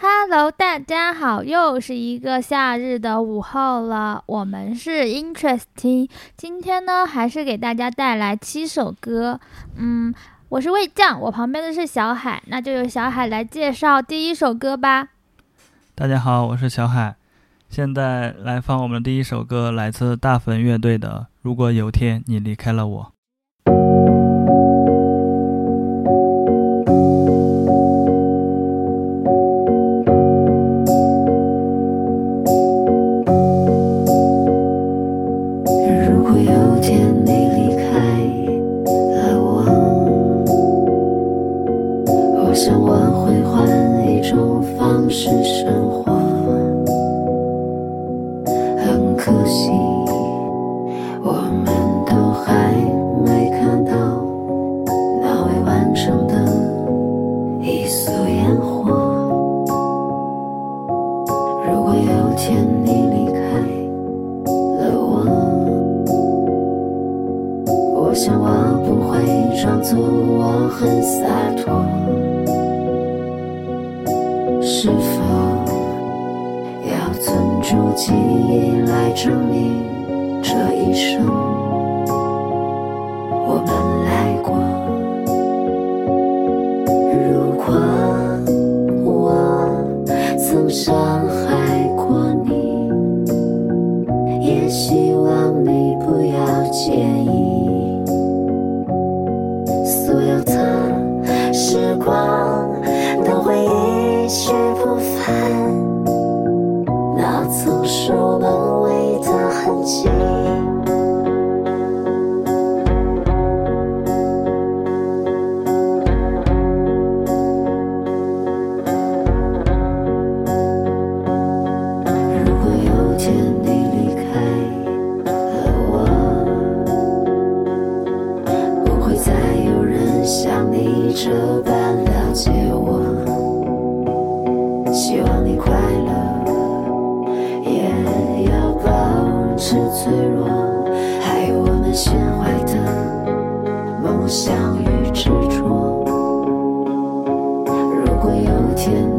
Hello，大家好，又是一个夏日的午后了。我们是 Interesting，今天呢还是给大家带来七首歌。嗯，我是魏酱，我旁边的是小海，那就由小海来介绍第一首歌吧。大家好，我是小海，现在来放我们的第一首歌，来自大粉乐队的《如果有天你离开了我》。是否要存住记忆来证明这一生你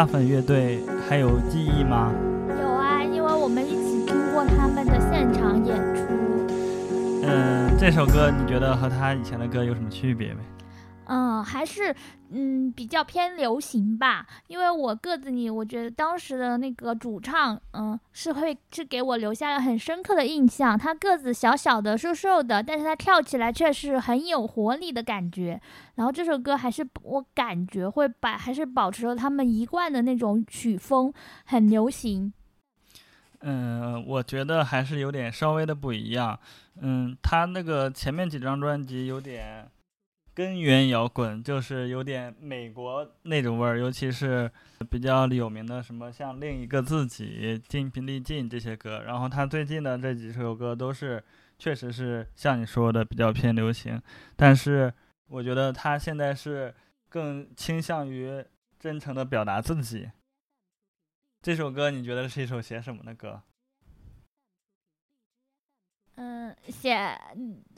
大粉乐队还有记忆吗？有啊，因为我们一起听过他们的现场演出。嗯，这首歌你觉得和他以前的歌有什么区别没？嗯，还是嗯比较偏流行吧，因为我个子里，我觉得当时的那个主唱，嗯，是会是给我留下了很深刻的印象。他个子小小的、瘦瘦的，但是他跳起来却是很有活力的感觉。然后这首歌还是我感觉会把还是保持了他们一贯的那种曲风，很流行。嗯，我觉得还是有点稍微的不一样。嗯，他那个前面几张专辑有点。根源摇滚就是有点美国那种味儿，尤其是比较有名的什么像另一个自己、精疲力尽这些歌。然后他最近的这几首歌都是，确实是像你说的比较偏流行。但是我觉得他现在是更倾向于真诚的表达自己。这首歌你觉得是一首写什么的歌？嗯，写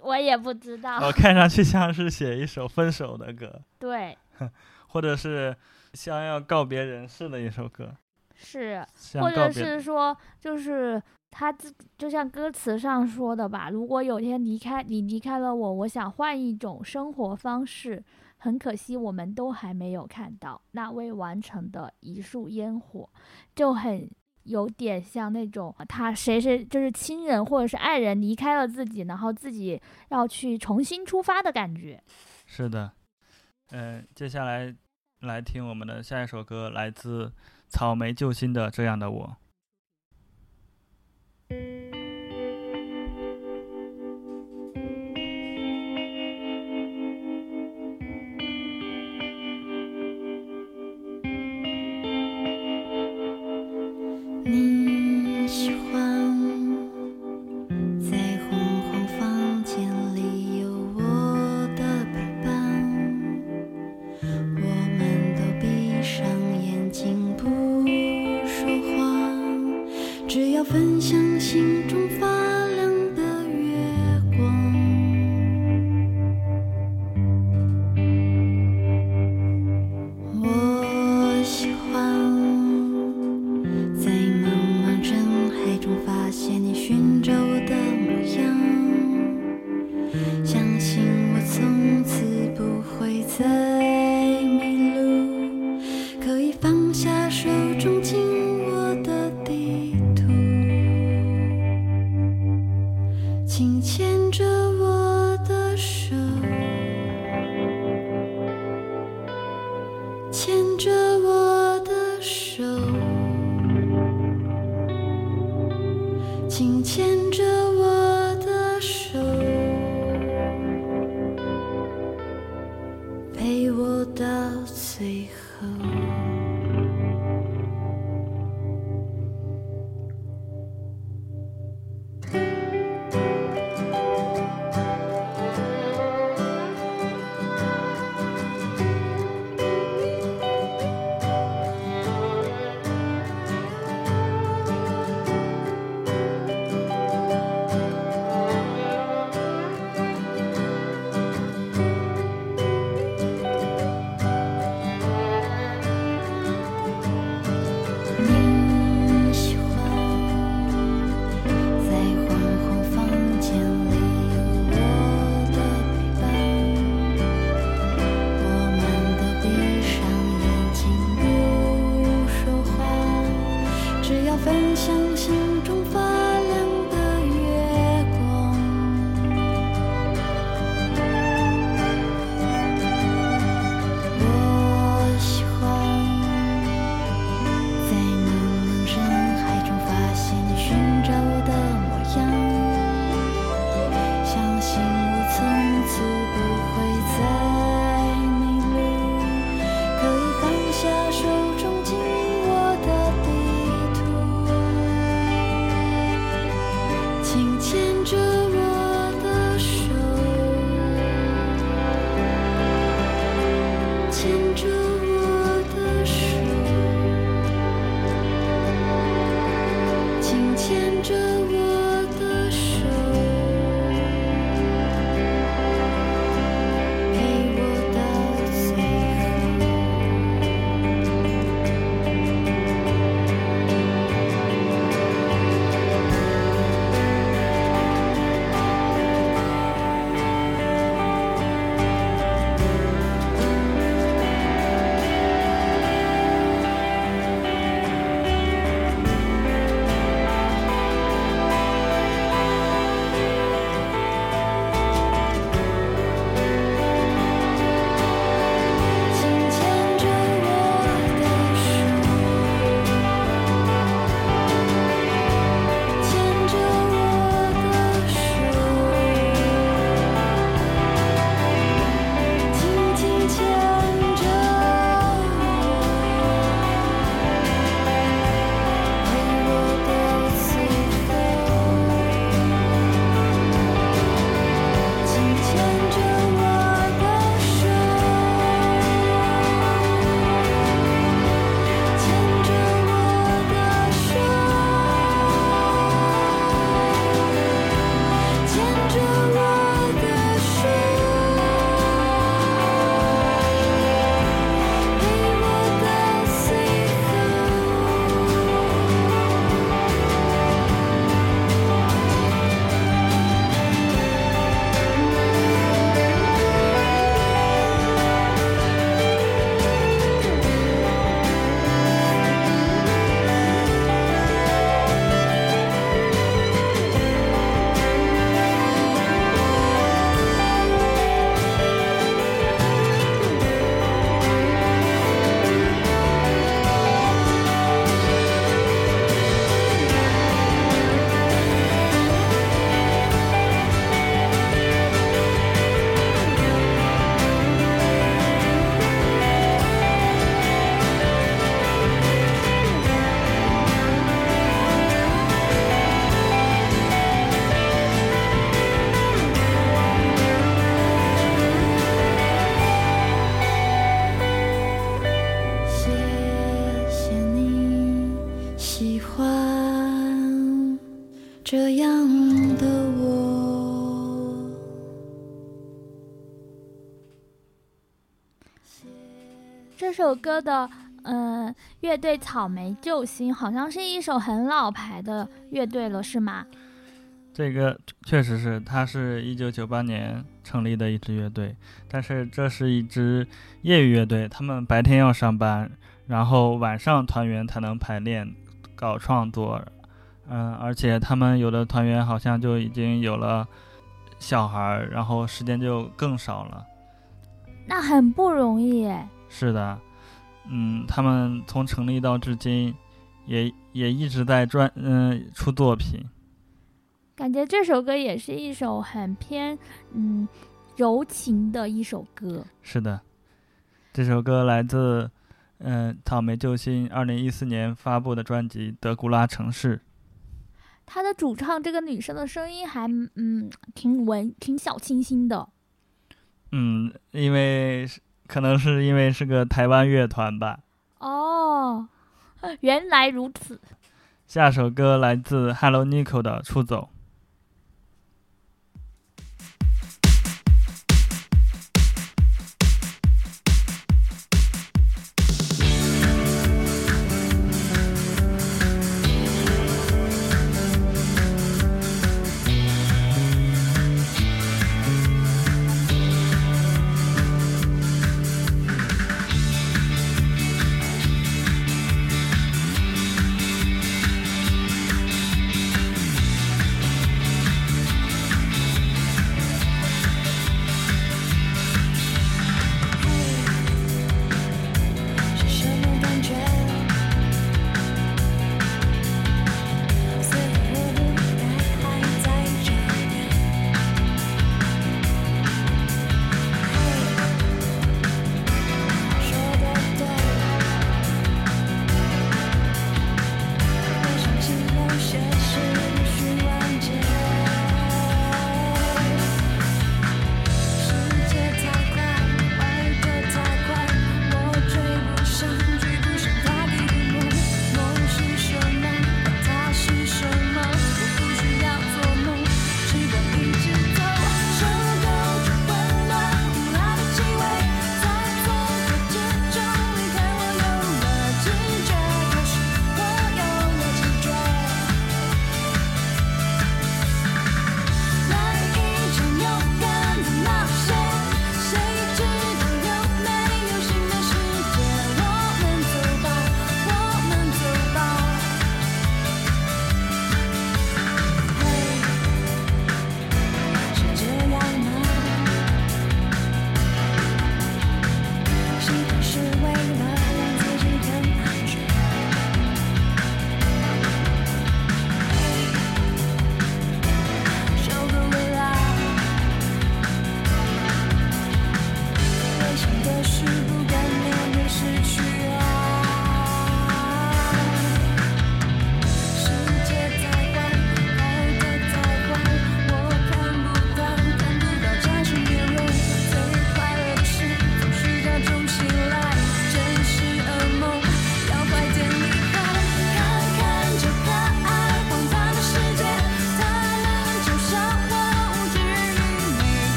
我也不知道。我看上去像是写一首分手的歌，对，或者是像要告别人世的一首歌，是，或者是说，就是他自就像歌词上说的吧，如果有天离开你离开了我，我想换一种生活方式，很可惜我们都还没有看到那未完成的一束烟火，就很。有点像那种他谁谁就是亲人或者是爱人离开了自己，然后自己要去重新出发的感觉。是的，嗯，接下来来听我们的下一首歌，来自草莓救星的《这样的我》。首歌的，嗯，乐队草莓救星好像是一首很老牌的乐队了，是吗？这个确实是，它是一九九八年成立的一支乐队，但是这是一支业余乐队，他们白天要上班，然后晚上团员才能排练、搞创作。嗯，而且他们有的团员好像就已经有了小孩，然后时间就更少了。那很不容易耶。是的，嗯，他们从成立到至今，也也一直在专嗯出作品。感觉这首歌也是一首很偏嗯柔情的一首歌。是的，这首歌来自嗯草莓救星二零一四年发布的专辑《德古拉城市》。她的主唱这个女生的声音还嗯挺文挺小清新的。嗯，因为可能是因为是个台湾乐团吧。哦，原来如此。下首歌来自 Hello Nico 的《出走》。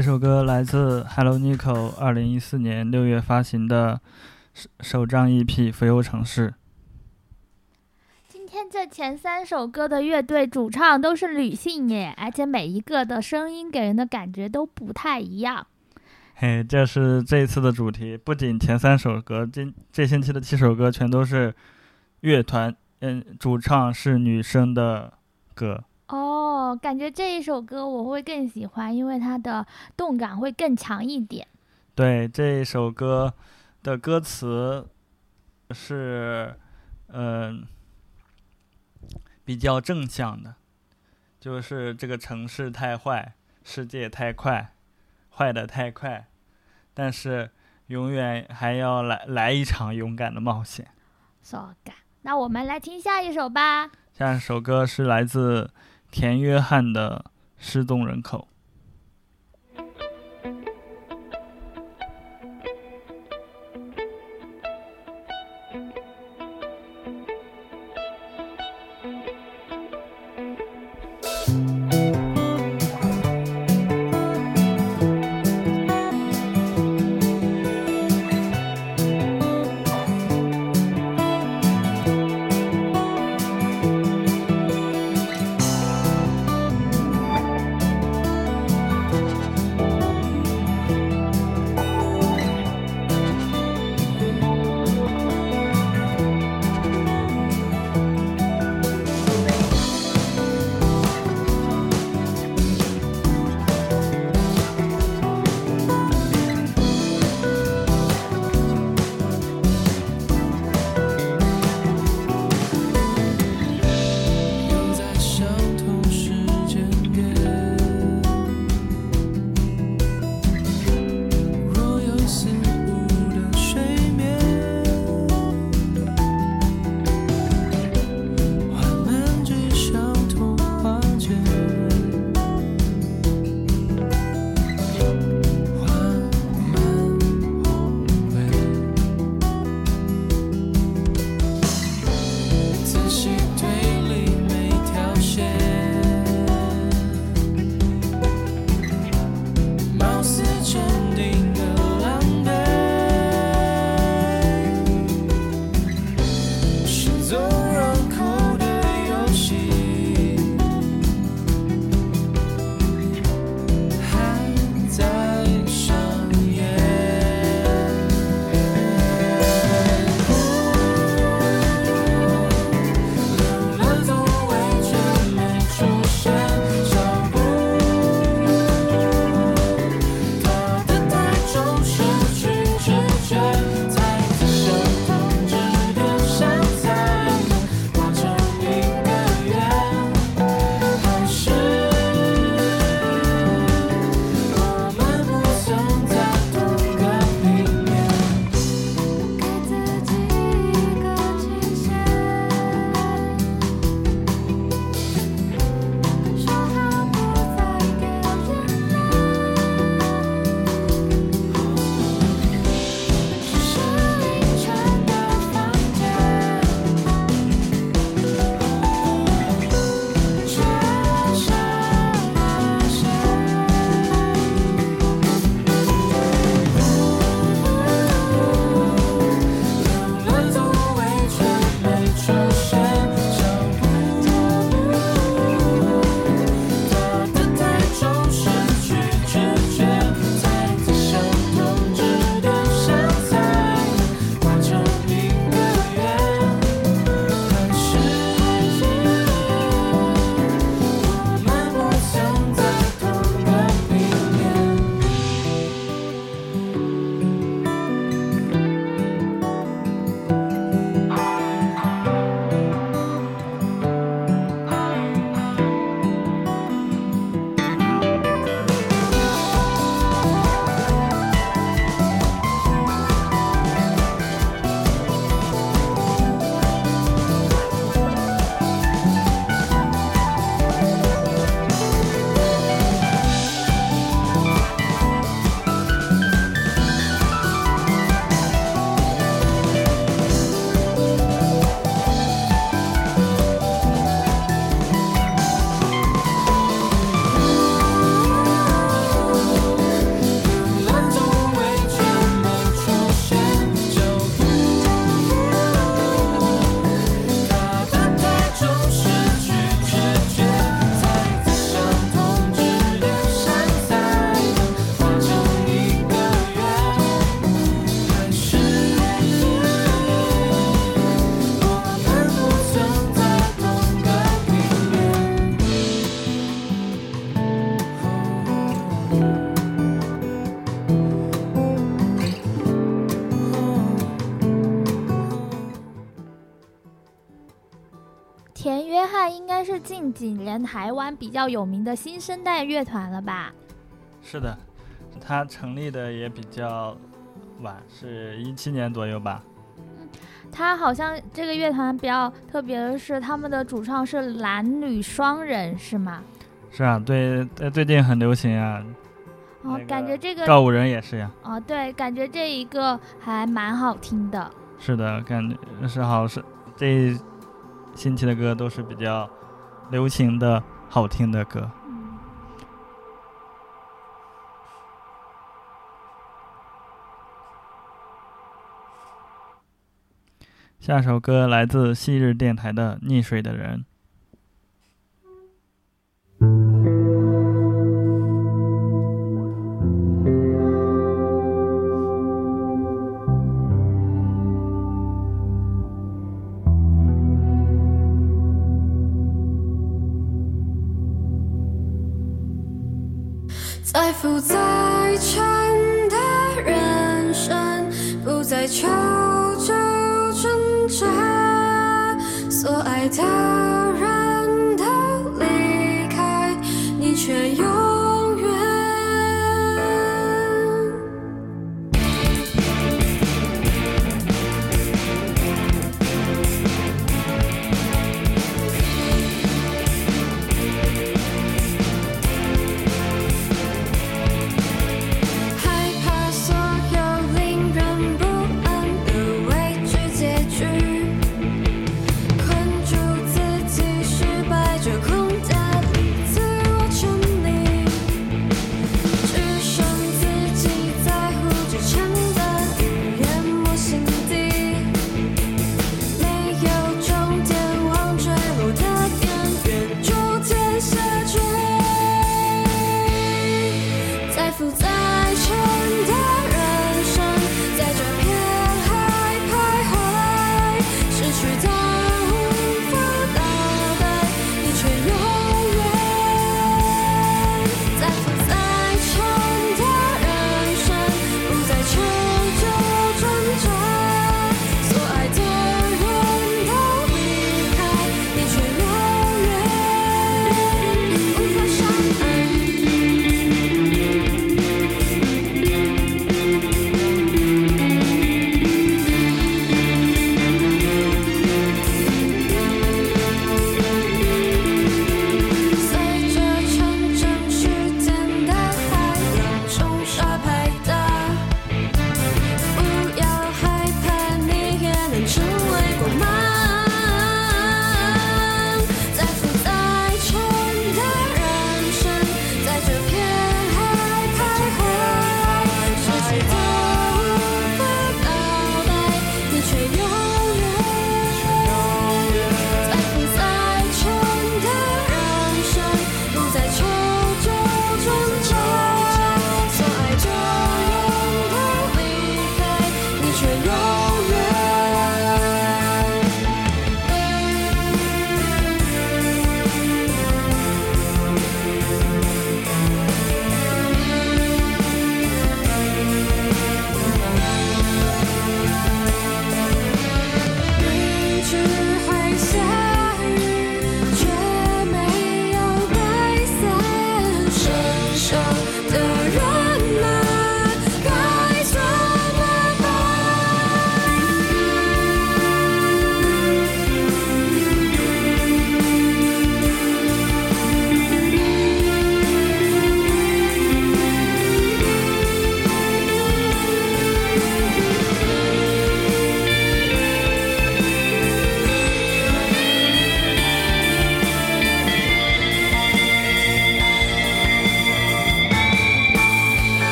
这首歌来自 Hello Nico 二零一四年六月发行的首首张 EP《浮游城市》。今天这前三首歌的乐队主唱都是女性耶，而且每一个的声音给人的感觉都不太一样。嘿，这是这一次的主题。不仅前三首歌，今这星期的七首歌全都是乐团，嗯，主唱是女生的歌。哦，感觉这一首歌我会更喜欢，因为它的动感会更强一点。对，这一首歌的歌词是，嗯，比较正向的，就是这个城市太坏，世界太快，坏的太快，但是永远还要来来一场勇敢的冒险。so 那我们来听下一首吧。下一首歌是来自。田约翰的失踪人口。近几年台湾比较有名的新生代乐团了吧？是的，他成立的也比较晚，是一七年左右吧。他好像这个乐团比较特别的是，他们的主唱是男女双人，是吗？是啊，对，最近很流行啊。哦，感觉这个告五人也是呀。哦，对，感觉这一个还蛮好听的。是的，感觉是好是这新期的歌都是比较流行的好听的歌。下首歌来自昔日电台的《溺水的人》。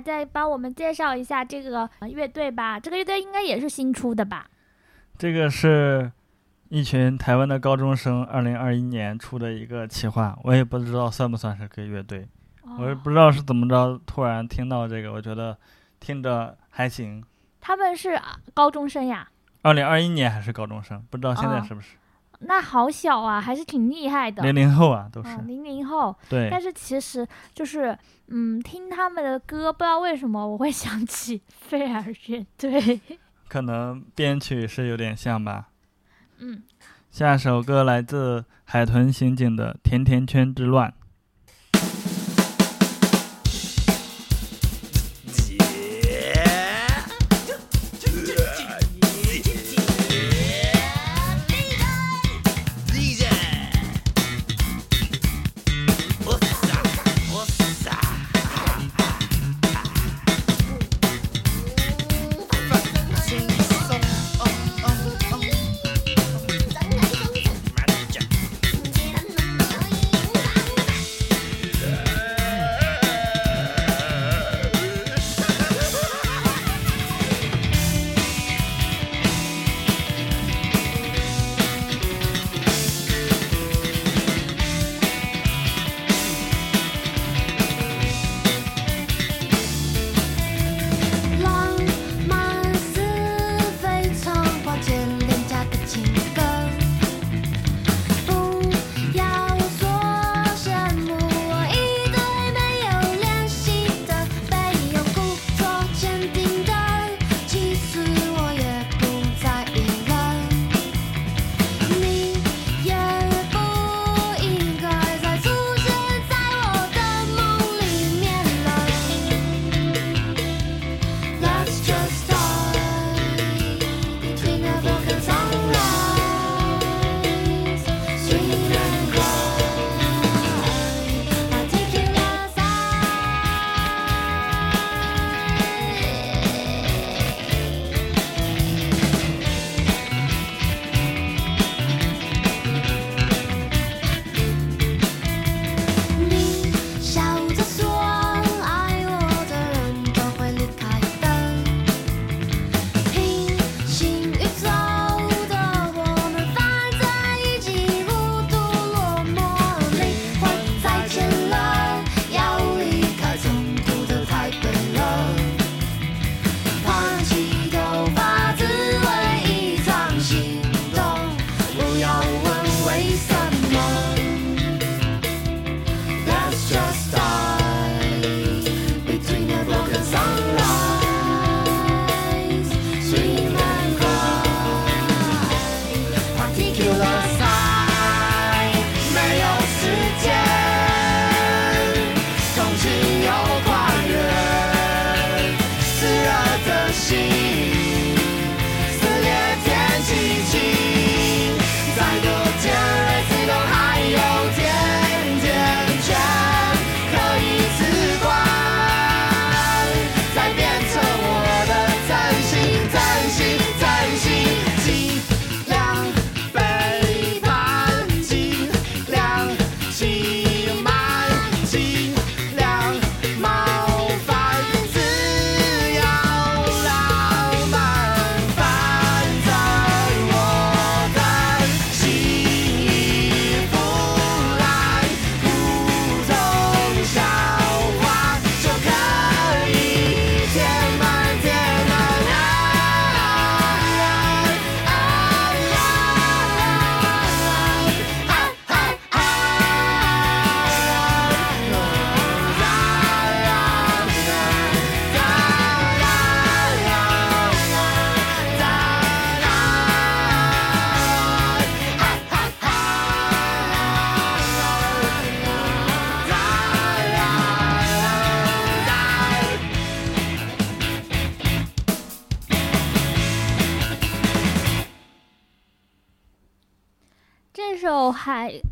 来再帮我们介绍一下这个呃乐队吧。这个乐队应该也是新出的吧？这个是一群台湾的高中生二零二一年出的一个企划，我也不知道算不算是个乐队，我也哦不知道是怎么着，突然听到这个，我觉得听着还行。他们是啊高中生呀，二零二一年还是高中生，不知道现在哦是不是那好小啊，还是挺厉害的。零零后啊，都是嗯，零零后，对但是其实就是，嗯，听他们的歌，不知道为什么我会想起飞儿乐队。可能编曲是有点像吧。嗯，下首歌来自海豚刑警的《甜甜圈之乱》。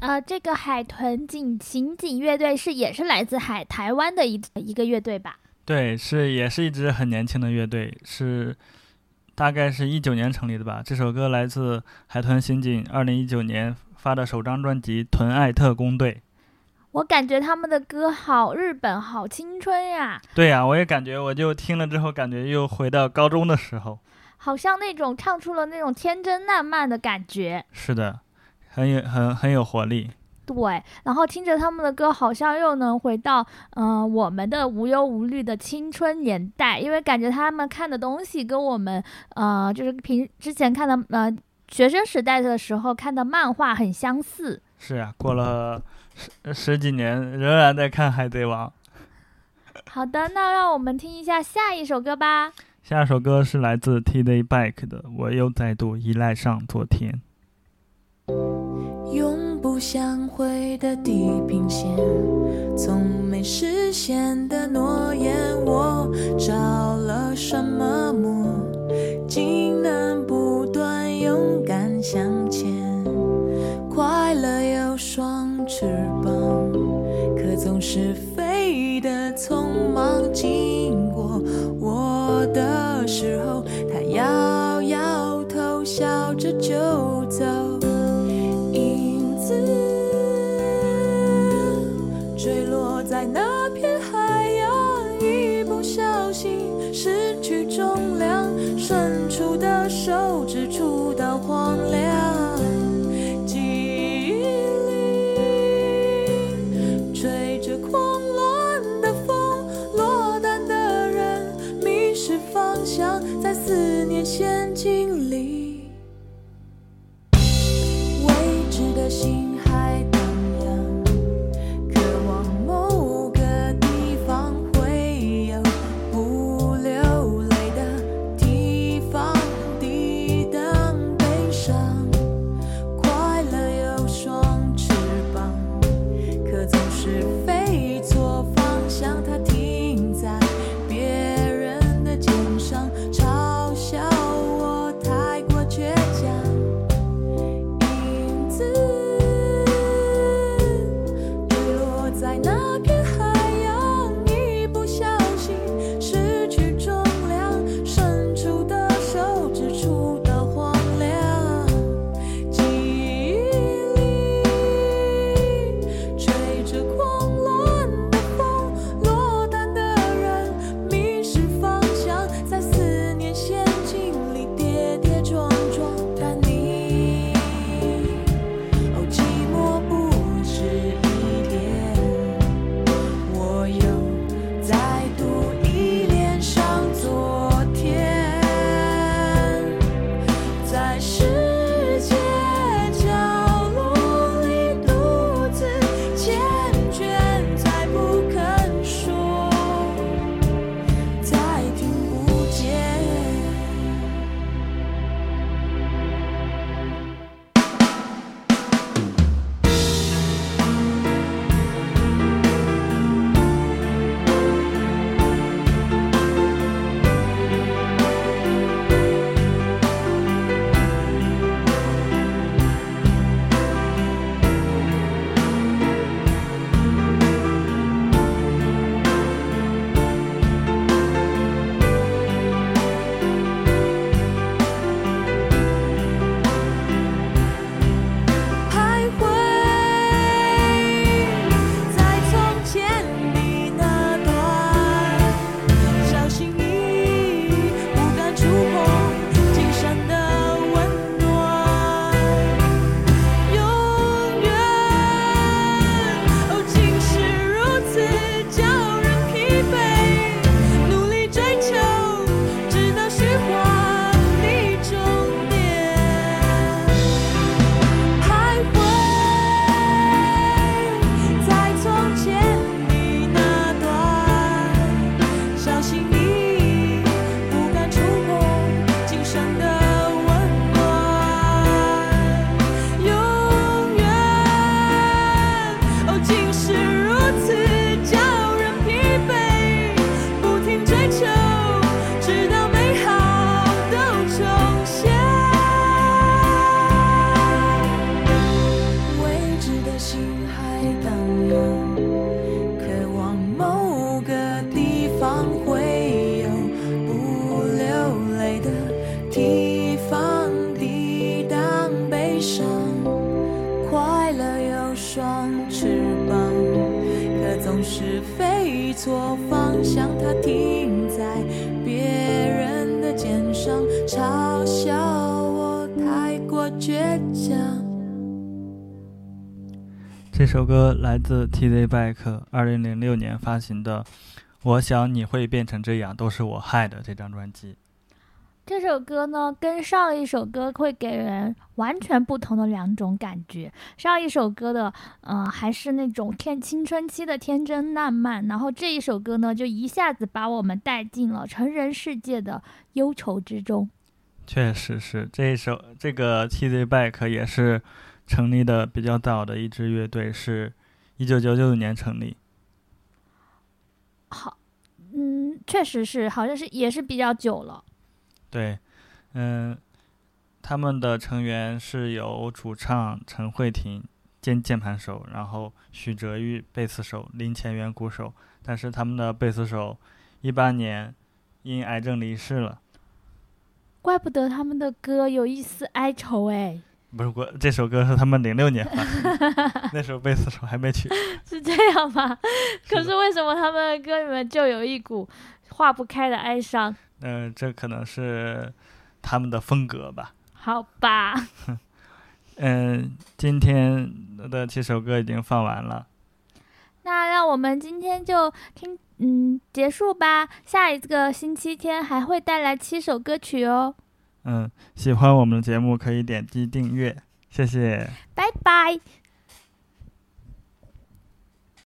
呃，这个海豚警刑警乐队是也是来自海台湾的一一个乐队吧？对，是也是一支很年轻的乐队，是大概是一九年成立的吧。这首歌来自海豚刑警二零一九年发的首张专辑《豚爱特工队》。我感觉他们的歌好日本，好青春呀，对呀、我也感觉，我就听了之后，感觉又回到高中的时候。好像那种唱出了那种天真烂漫的感觉。是的，很有很很有活力。对，然后听着他们的歌，好像又能回到嗯、呃我们的无忧无虑的青春年代，因为感觉他们看的东西跟我们呃就是平之前看的呃学生时代的时候看的漫画很相似。是啊，过了十十几年，仍然在看《海贼王》。好的，那让我们听一下下一首歌吧。下首歌是来自 T Day Back 的《我又再度依赖上昨天》。相会的地平线，从没实现的诺言，我着了什么魔，竟能不断勇敢向前？快乐有双翅膀，可总是飞得匆忙，经过我的时候，它摇摇头，笑着就 TZ Back 二零零六年发行的《我想你会变成这样，都是我害的》这张专辑。这首歌呢，跟上一首歌会给人完全不同的两种感觉。上一首歌的，呃，还是那种天青春期的天真烂漫，然后这一首歌呢，就一下子把我们带进了成人世界的忧愁之中。确实是这一首，这个 TZ Back 也是成立的比较早的一支乐队，是一九九九年成立。好，嗯，确实是，好像是也是比较久了。对，嗯，他们的成员是由主唱陈慧婷兼键盘手，然后许哲玉贝斯手，林前元鼓手。但是他们的贝斯手一八年因癌症离世了。怪不得他们的歌有一丝哀愁哎。不是，我这首歌是他们零六年发的，那时候贝斯手还没去。是这样吗？可是为什么他们的歌里面就有一股化不开的哀伤？嗯，这可能是他们的风格吧。好吧。嗯，今天的七首歌已经放完了。那让我们今天就听，嗯，结束吧。下一个星期天还会带来七首歌曲哦。嗯，喜欢我们的节目可以点击订阅，谢谢。拜拜。